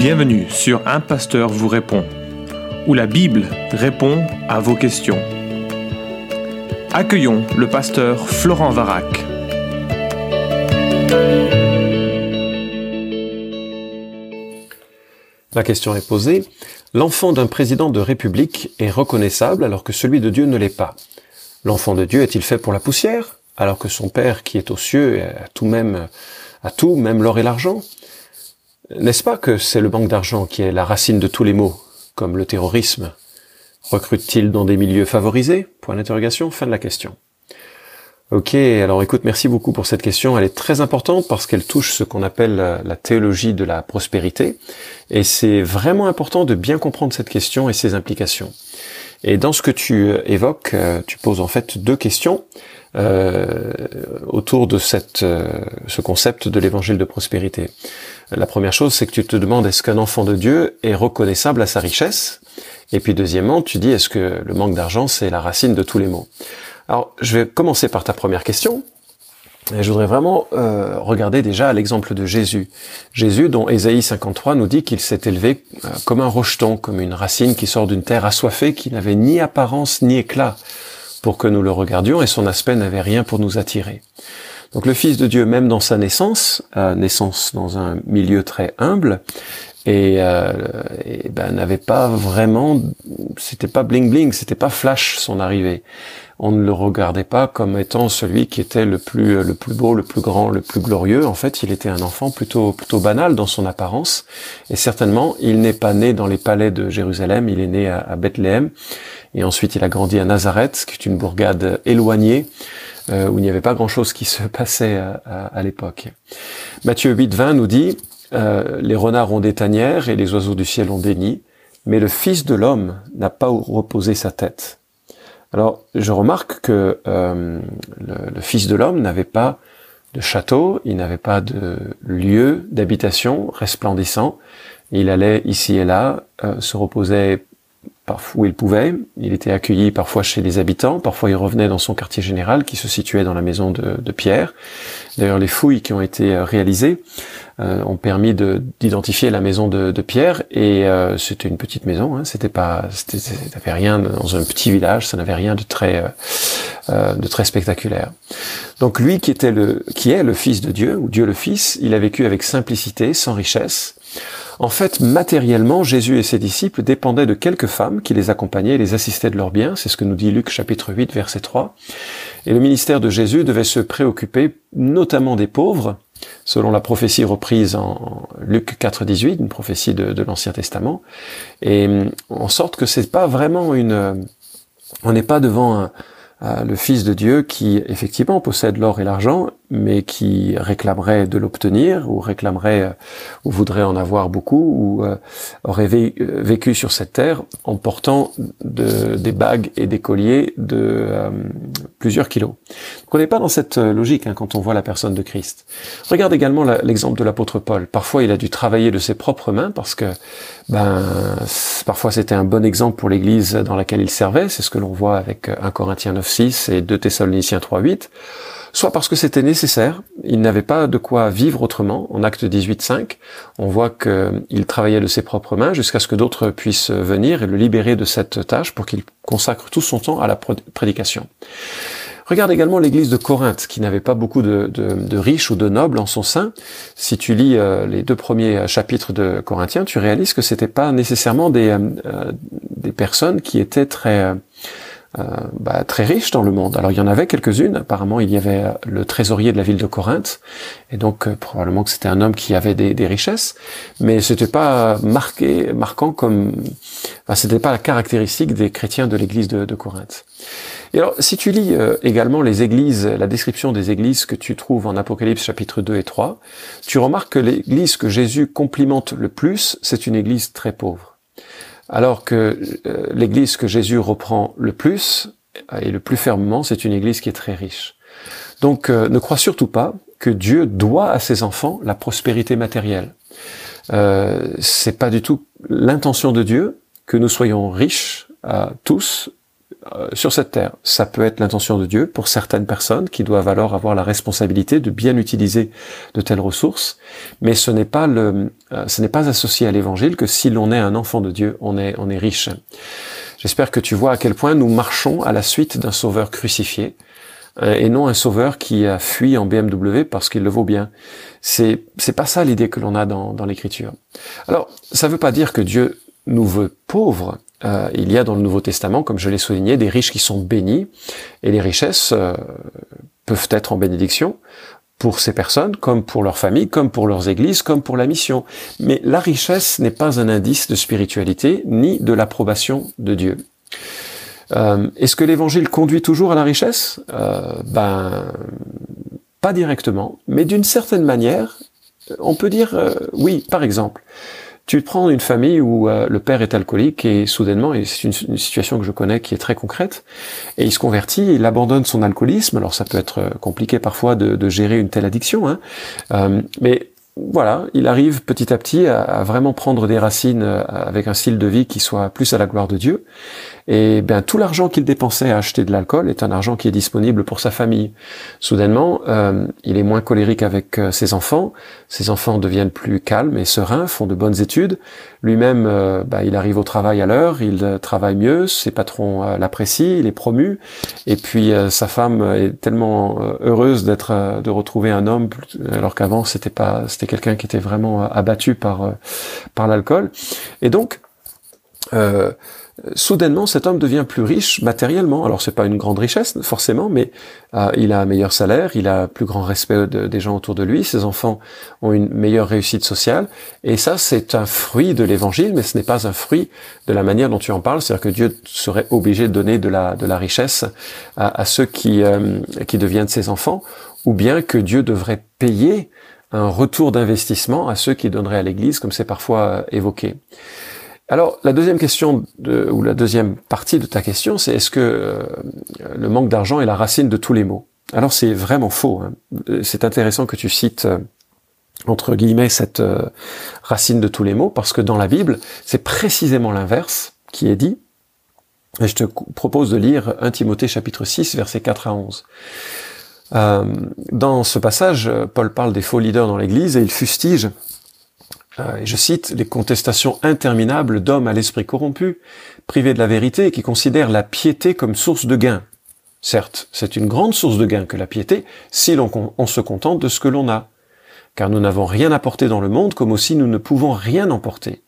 Bienvenue sur Un Pasteur vous répond, où la Bible répond à vos questions. Accueillons le pasteur Florent Varac. La question est posée. L'enfant d'un président de république est reconnaissable alors que celui de Dieu ne l'est pas. L'enfant de Dieu est-il fait pour la poussière alors que son Père qui est aux cieux a tout même, a tout, même l'or et l'argent? N'est-ce pas que c'est le manque d'argent qui est la racine de tous les maux, comme le terrorisme? Recrute-t-il dans des milieux favorisés? Point d'interrogation, fin de la question. Ok, alors écoute, merci beaucoup pour cette question. Elle est très importante parce qu'elle touche ce qu'on appelle la, théologie de la prospérité. Et c'est vraiment important de bien comprendre cette question et ses implications. Et dans ce que tu évoques, euh, tu poses en fait deux questions euh, autour de cette, euh, ce concept de l'évangile de prospérité. La première chose, c'est que tu te demandes est-ce qu'un enfant de Dieu est reconnaissable à sa richesse? Et puis deuxièmement, tu dis est-ce que le manque d'argent, c'est la racine de tous les maux? Alors, je vais commencer par ta première question. Et je voudrais vraiment euh, regarder déjà l'exemple de Jésus. Jésus, dont Ésaïe 53 nous dit qu'il s'est élevé euh, comme un rocheton, comme une racine qui sort d'une terre assoiffée, qui n'avait ni apparence ni éclat pour que nous le regardions, et son aspect n'avait rien pour nous attirer. Donc le Fils de Dieu, même dans sa naissance, euh, naissance dans un milieu très humble, et, euh, ben, n'avait pas vraiment, c'était pas bling bling, c'était pas flash son arrivée. On ne le regardait pas comme étant celui qui était le plus le plus beau, le plus grand, le plus glorieux. En fait, il était un enfant plutôt plutôt banal dans son apparence, et certainement il n'est pas né dans les palais de Jérusalem, il est né à, à Bethléem, et ensuite il a grandi à Nazareth, qui est une bourgade éloignée euh, où il n'y avait pas grand-chose qui se passait à, à, l'époque. Matthieu 8, 20 nous dit euh, Les renards ont des tanières et les oiseaux du ciel ont des nids, mais le Fils de l'homme n'a pas où reposer sa tête. Alors, je remarque que euh, le, le, Fils de l'homme n'avait pas de château, il n'avait pas de lieu d'habitation resplendissant. Il allait ici et là, euh, se reposait où il pouvait. Il était accueilli parfois chez les habitants, parfois il revenait dans son quartier général qui se situait dans la maison de, Pierre. D'ailleurs, les fouilles qui ont été euh, réalisées euh, ont permis d'identifier la maison de, Pierre et euh, c'était une petite maison. Hein, c'était pas, n'avait rien dans un petit village, ça n'avait rien de très de très spectaculaire. Donc lui qui était le qui est le Fils de Dieu ou Dieu le Fils, il a vécu avec simplicité, sans richesse. En fait, matériellement, Jésus et ses disciples dépendaient de quelques femmes qui les accompagnaient et les assistaient de leurs biens. C'est ce que nous dit Luc chapitre 8, verset 3. Et le ministère de Jésus devait se préoccuper notamment des pauvres, selon la prophétie reprise en Luc 4, 18, une prophétie de, l'Ancien Testament. Et en sorte que c'est pas vraiment une, on n'est pas devant un, le Fils de Dieu qui effectivement possède l'or et l'argent, mais qui réclamerait de l'obtenir, ou réclamerait, euh, ou voudrait en avoir beaucoup, ou euh, aurait euh, vécu sur cette terre en portant de, des bagues et des colliers de plusieurs kilos. Donc on n'est pas dans cette logique hein, quand on voit la personne de Christ. Regarde également l'exemple de l'apôtre Paul. Parfois il a dû travailler de ses propres mains parce que ben parfois c'était un bon exemple pour l'Église dans laquelle il servait. C'est ce que l'on voit avec 1 Corinthiens 9.6 et 2 Thessaloniciens 3.8 soit parce que c'était nécessaire, il n'avait pas de quoi vivre autrement. En acte 18.5, on voit qu'il travaillait de ses propres mains jusqu'à ce que d'autres puissent venir et le libérer de cette tâche pour qu'il consacre tout son temps à la prédication. Regarde également l'église de Corinthe, qui n'avait pas beaucoup de, riches ou de nobles en son sein. Si tu lis euh, les deux premiers chapitres de Corinthiens, tu réalises que c'était pas nécessairement des, euh, des personnes qui étaient très euh, bah, très riches dans le monde. Alors il y en avait quelques-unes. Apparemment, il y avait euh, le trésorier de la ville de Corinthe, et donc euh, probablement que c'était un homme qui avait des, richesses, mais c'était pas marqué, marquant comme, enfin, c'était pas la caractéristique des chrétiens de l'église de, de, Corinthe. Et alors, si tu lis également les églises, la description des églises que tu trouves en Apocalypse chapitre 2 et 3, tu remarques que l'église que Jésus complimente le plus, c'est une église très pauvre alors que euh, l'église que Jésus reprend le plus euh, et le plus fermement, c'est une église qui est très riche. Donc euh, ne crois surtout pas que Dieu doit à ses enfants la prospérité matérielle. Euh, c'est pas du tout l'intention de Dieu que nous soyons riches tous sur cette terre. Ça peut être l'intention de Dieu pour certaines personnes qui doivent alors avoir la responsabilité de bien utiliser de telles ressources, mais ce n'est pas le, euh, ce n'est pas associé à l'évangile que si l'on est un enfant de Dieu, on est, on est riche. J'espère que tu vois à quel point nous marchons à la suite d'un sauveur crucifié euh, et non un sauveur qui a fui en BMW parce qu'il le vaut bien. C'est c'est pas ça l'idée que l'on a dans, dans l'écriture. Alors ça veut pas dire que Dieu nous veut pauvres. Euh, il y a dans le Nouveau Testament, comme je l'ai souligné, des riches qui sont bénis et les richesses euh, peuvent être en bénédiction pour ces personnes, comme pour leurs familles, comme pour leurs églises, comme pour la mission. Mais la richesse n'est pas un indice de spiritualité ni de l'approbation de Dieu. Euh, Est-ce que l'évangile conduit toujours à la richesse? Euh, Ben, pas directement, mais d'une certaine manière, on peut dire euh, oui. Par exemple, tu prends une famille où euh, le père est alcoolique et soudainement, et c'est une, situation que je connais qui est très concrète, et il se convertit, il abandonne son alcoolisme. Alors ça peut être euh, compliqué parfois de, gérer une telle addiction, hein, euh, mais voilà, il arrive petit à petit à, vraiment prendre des racines avec un style de vie qui soit plus à la gloire de Dieu. Et bien tout l'argent qu'il dépensait à acheter de l'alcool est un argent qui est disponible pour sa famille. Soudainement, euh, il est moins colérique avec euh, ses enfants. Ses enfants deviennent plus calmes et sereins, font de bonnes études. Lui-même, euh, ben, il arrive au travail à l'heure, il euh, travaille mieux, ses patrons l'apprécient, il est promu. Et puis sa femme est tellement heureuse d'être, de retrouver un homme, alors qu'avant c'était pas, c'était quelqu'un qui était vraiment abattu par par l'alcool. Et donc euh, soudainement cet homme devient plus riche matériellement. Alors c'est pas une grande richesse forcément, mais euh, il a un meilleur salaire, il a plus grand respect des gens autour de lui, ses enfants ont une meilleure réussite sociale, et ça c'est un fruit de l'évangile, mais ce n'est pas un fruit de la manière dont tu en parles, c'est-à-dire que Dieu serait obligé de donner de la, de la richesse à, à ceux qui, euh, qui deviennent ses enfants, ou bien que Dieu devrait payer un retour d'investissement à ceux qui donneraient à l'Église, comme c'est parfois euh, évoqué. Alors, la deuxième question, ou la deuxième partie de ta question, c'est est-ce que euh, le manque d'argent est la racine de tous les maux? Alors, c'est vraiment faux. Hein. C'est intéressant que tu cites, euh, entre guillemets, cette euh, racine de tous les maux, parce que dans la Bible, c'est précisément l'inverse qui est dit. Et je te propose de lire 1 Timothée chapitre 6, versets 4 à 11. dans ce passage, Paul parle des faux leaders dans l'Église et il fustige euh, je cite, les contestations interminables d'hommes à l'esprit corrompu, privés de la vérité et qui considèrent la piété comme source de gain. Certes, c'est une grande source de gain que la piété, si l'on on se contente de ce que l'on a. Car nous n'avons rien apporté dans le monde comme aussi nous ne pouvons rien emporter.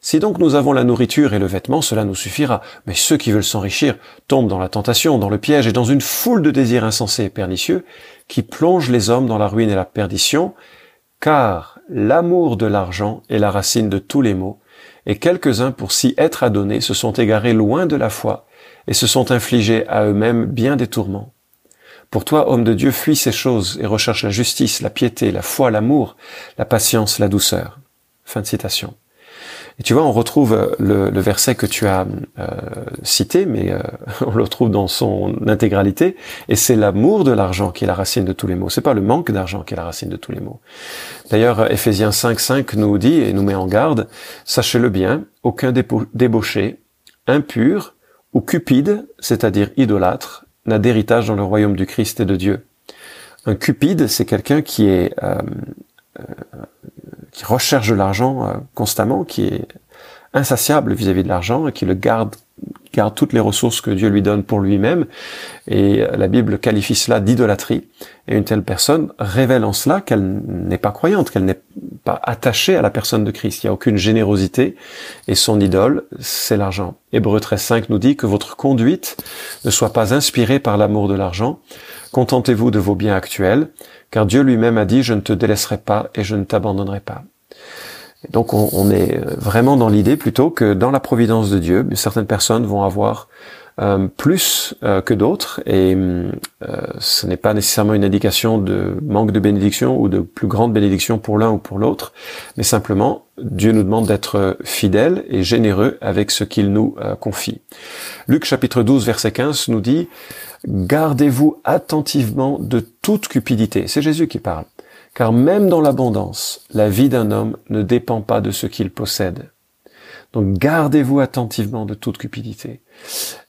Si donc nous avons la nourriture et le vêtement, cela nous suffira. Mais ceux qui veulent s'enrichir tombent dans la tentation, dans le piège et dans une foule de désirs insensés et pernicieux qui plongent les hommes dans la ruine et la perdition, car l'amour de l'argent est la racine de tous les maux, et quelques-uns pour s'y être adonnés se sont égarés loin de la foi, et se sont infligés à eux-mêmes bien des tourments. Pour toi, homme de Dieu, fuis ces choses et recherche la justice, la piété, la foi, l'amour, la patience, la douceur. Fin de citation. Et tu vois, on retrouve euh, le, verset que tu as euh, cité, mais euh, on le retrouve dans son intégralité, et c'est l'amour de l'argent qui est la racine de tous les maux. C'est pas le manque d'argent qui est la racine de tous les maux. D'ailleurs, Ephésiens 5, 5 nous dit et nous met en garde, sachez-le bien, aucun débauché, impur ou cupide, c'est-à-dire idolâtre, n'a d'héritage dans le royaume du Christ et de Dieu. Un cupide, c'est quelqu'un qui est qui recherche de l'argent euh, constamment, qui est insatiable vis-à-vis de l'argent et qui le garde garde toutes les ressources que Dieu lui donne pour lui-même. Et euh, la Bible qualifie cela d'idolâtrie. Et une telle personne révèle en cela qu'elle n'est pas croyante, qu'elle n'est pas attachée à la personne de Christ. Il n'y a aucune générosité. Et son idole, c'est l'argent. Hébreu 13.5 nous dit que votre conduite ne soit pas inspirée par l'amour de l'argent. Contentez-vous de vos biens actuels, car Dieu lui-même a dit, je ne te délaisserai pas et je ne t'abandonnerai pas. donc on, est vraiment dans l'idée plutôt que dans la providence de Dieu, certaines personnes vont avoir euh, plus euh, que d'autres et euh, ce n'est pas nécessairement une indication de manque de bénédiction ou de plus grande bénédiction pour l'un ou pour l'autre, mais simplement Dieu nous demande d'être fidèles et généreux avec ce qu'il nous confie. Luc chapitre 12 verset 15 nous dit Gardez-vous attentivement de toute cupidité. C'est Jésus qui parle. Car même dans l'abondance, la vie d'un homme ne dépend pas de ce qu'il possède. Donc gardez-vous attentivement de toute cupidité.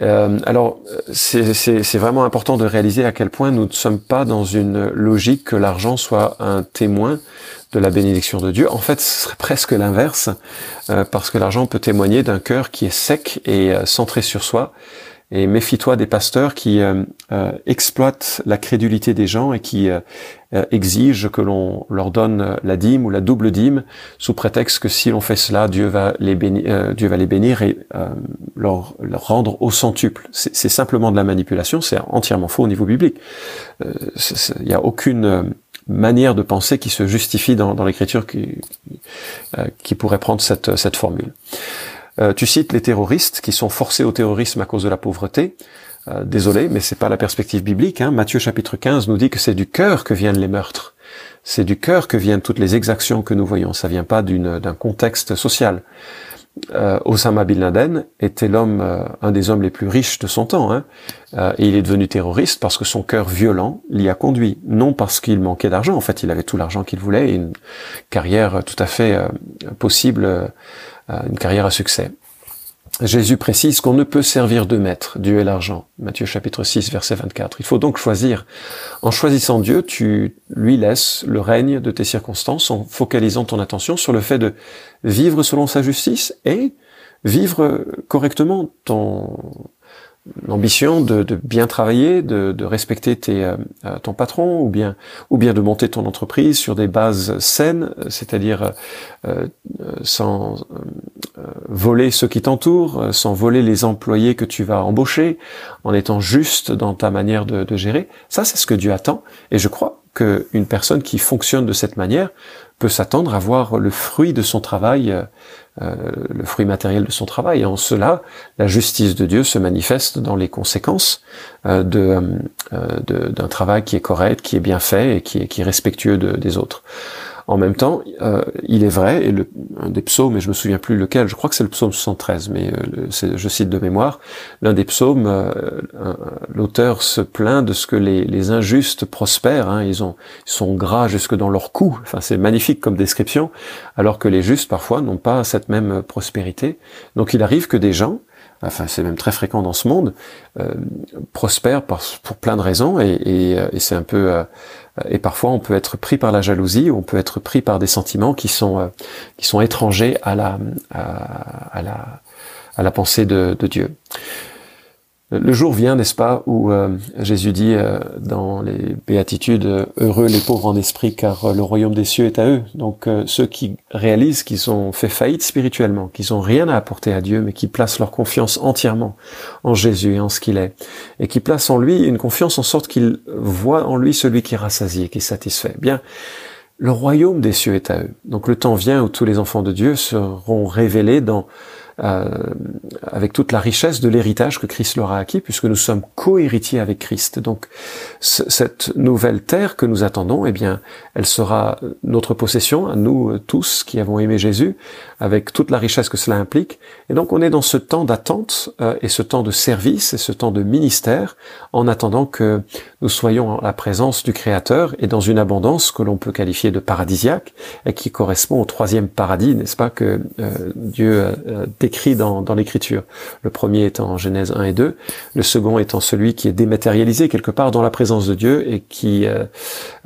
Euh, alors c'est vraiment important de réaliser à quel point nous ne sommes pas dans une logique que l'argent soit un témoin de la bénédiction de Dieu. En fait, ce serait presque l'inverse, euh, parce que l'argent peut témoigner d'un cœur qui est sec et euh, centré sur soi. Et méfie-toi des pasteurs qui euh, exploitent la crédulité des gens et qui exigent que l'on leur donne la dîme ou la double dîme sous prétexte que si l'on fait cela, Dieu va les bénir, Dieu va les bénir et leur, leur, rendre au centuple. C'est simplement de la manipulation, c'est entièrement faux au niveau biblique. Il n'y a aucune manière de penser qui se justifie dans, dans l'écriture qui, euh, qui pourrait prendre cette, cette formule. Euh, tu cites les terroristes qui sont forcés au terrorisme à cause de la pauvreté. Euh, désolé, mais c'est pas la perspective biblique. Hein. Matthieu chapitre 15 nous dit que c'est du cœur que viennent les meurtres. C'est du cœur que viennent toutes les exactions que nous voyons. Ça vient pas d'un contexte social euh, Osama Bin Laden était l'homme, euh, un des hommes les plus riches de son temps, hein, euh, et il est devenu terroriste parce que son cœur violent l'y a conduit, non parce qu'il manquait d'argent. En fait, il avait tout l'argent qu'il voulait et une carrière tout à fait euh, possible, une carrière à succès. Jésus précise qu'on ne peut servir deux maîtres, Dieu et l'argent. Matthieu chapitre 6, verset 24. Il faut donc choisir. En choisissant Dieu, tu lui laisses le règne de tes circonstances en focalisant ton attention sur le fait de vivre selon sa justice et vivre correctement ton, l'ambition de, bien travailler, de, respecter euh, euh, ton patron, ou bien, ou bien de monter ton entreprise sur des bases saines, c'est-à-dire euh, sans voler ceux qui t'entourent, sans voler les employés que tu vas embaucher, en étant juste dans ta manière de, de gérer. Ça, c'est ce que Dieu attend, et je crois qu'une personne qui fonctionne de cette manière peut s'attendre à voir le fruit de son travail euh, le fruit matériel de son travail. Et en cela, la justice de Dieu se manifeste dans les conséquences euh, euh, d'un travail qui est correct, qui est bien fait et qui est, qui est respectueux des autres. En même temps, euh, il est vrai, et un des psaumes, et je me souviens plus lequel, je crois que c'est le psaume 73, mais euh, je cite de mémoire, l'un des psaumes, euh, l'auteur se plaint de ce que les, injustes prospèrent, hein, ils, ils sont gras jusque dans leur cou, enfin c'est magnifique comme description, alors que les justes parfois n'ont pas cette même prospérité. Donc il arrive que des gens, enfin c'est même très fréquent dans ce monde, euh, pour plein de raisons, et, et, et c'est un peu et parfois on peut être pris par la jalousie, ou on peut être pris par des sentiments qui sont euh, qui sont étrangers à la à, la à la pensée de, de Dieu. Le jour vient, n'est-ce pas, où euh, Jésus dit euh, dans les béatitudes heureux les pauvres en esprit, car le royaume des cieux est à eux. Donc ceux qui réalisent qu'ils ont fait faillite spirituellement, qu'ils ont rien à apporter à Dieu, mais qui placent leur confiance entièrement en Jésus et en ce qu'il est, et qui placent en lui une confiance en sorte qu'ils voient en lui celui qui est rassasié, qui satisfait. Bien, le royaume des cieux est à eux. Donc le temps vient où tous les enfants de Dieu seront révélés dans euh, avec toute la richesse de l'héritage que Christ leur a acquis, puisque nous sommes co-héritiers avec Christ. Donc cette nouvelle terre que nous attendons, eh bien, elle sera notre possession à nous euh, tous qui avons aimé Jésus, avec toute la richesse que cela implique. Et donc on est dans ce temps d'attente euh, et ce temps de service et ce temps de ministère, en attendant que nous soyons en la présence du Créateur et dans une abondance que l'on peut qualifier de paradisiaque et qui correspond au troisième paradis, n'est-ce pas, que Dieu décrit dans, dans l'Écriture. Le premier étant en Genèse 1 et 2, le second étant celui qui est dématérialisé quelque part dans la présence de Dieu et qui euh,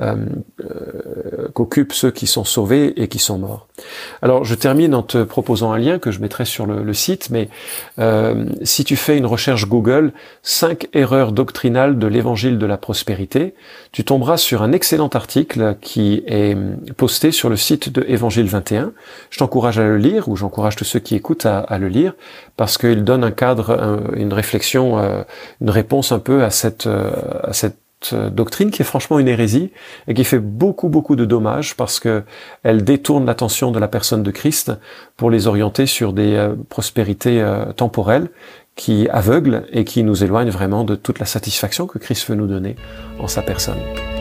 euh, euh qu'occupe ceux qui sont sauvés et qui sont morts. Alors je termine en te proposant un lien que je mettrai sur le, le site, mais euh, si tu fais une recherche Google, 5 erreurs doctrinales de l'évangile de la prospérité, tu tomberas sur un excellent article qui est posté sur le site de Évangile 21. Je t'encourage à le lire, ou j'encourage tous ceux qui écoutent à, à le lire parce qu'il donne un cadre, une réflexion, euh, une réponse un peu à cette, euh, cette doctrine qui est franchement une hérésie et qui fait beaucoup beaucoup de dommages parce que elle détourne l'attention de la personne de Christ pour les orienter sur des euh, prospérités temporelles qui aveuglent et qui nous éloignent vraiment de toute la satisfaction que Christ veut nous donner en sa personne.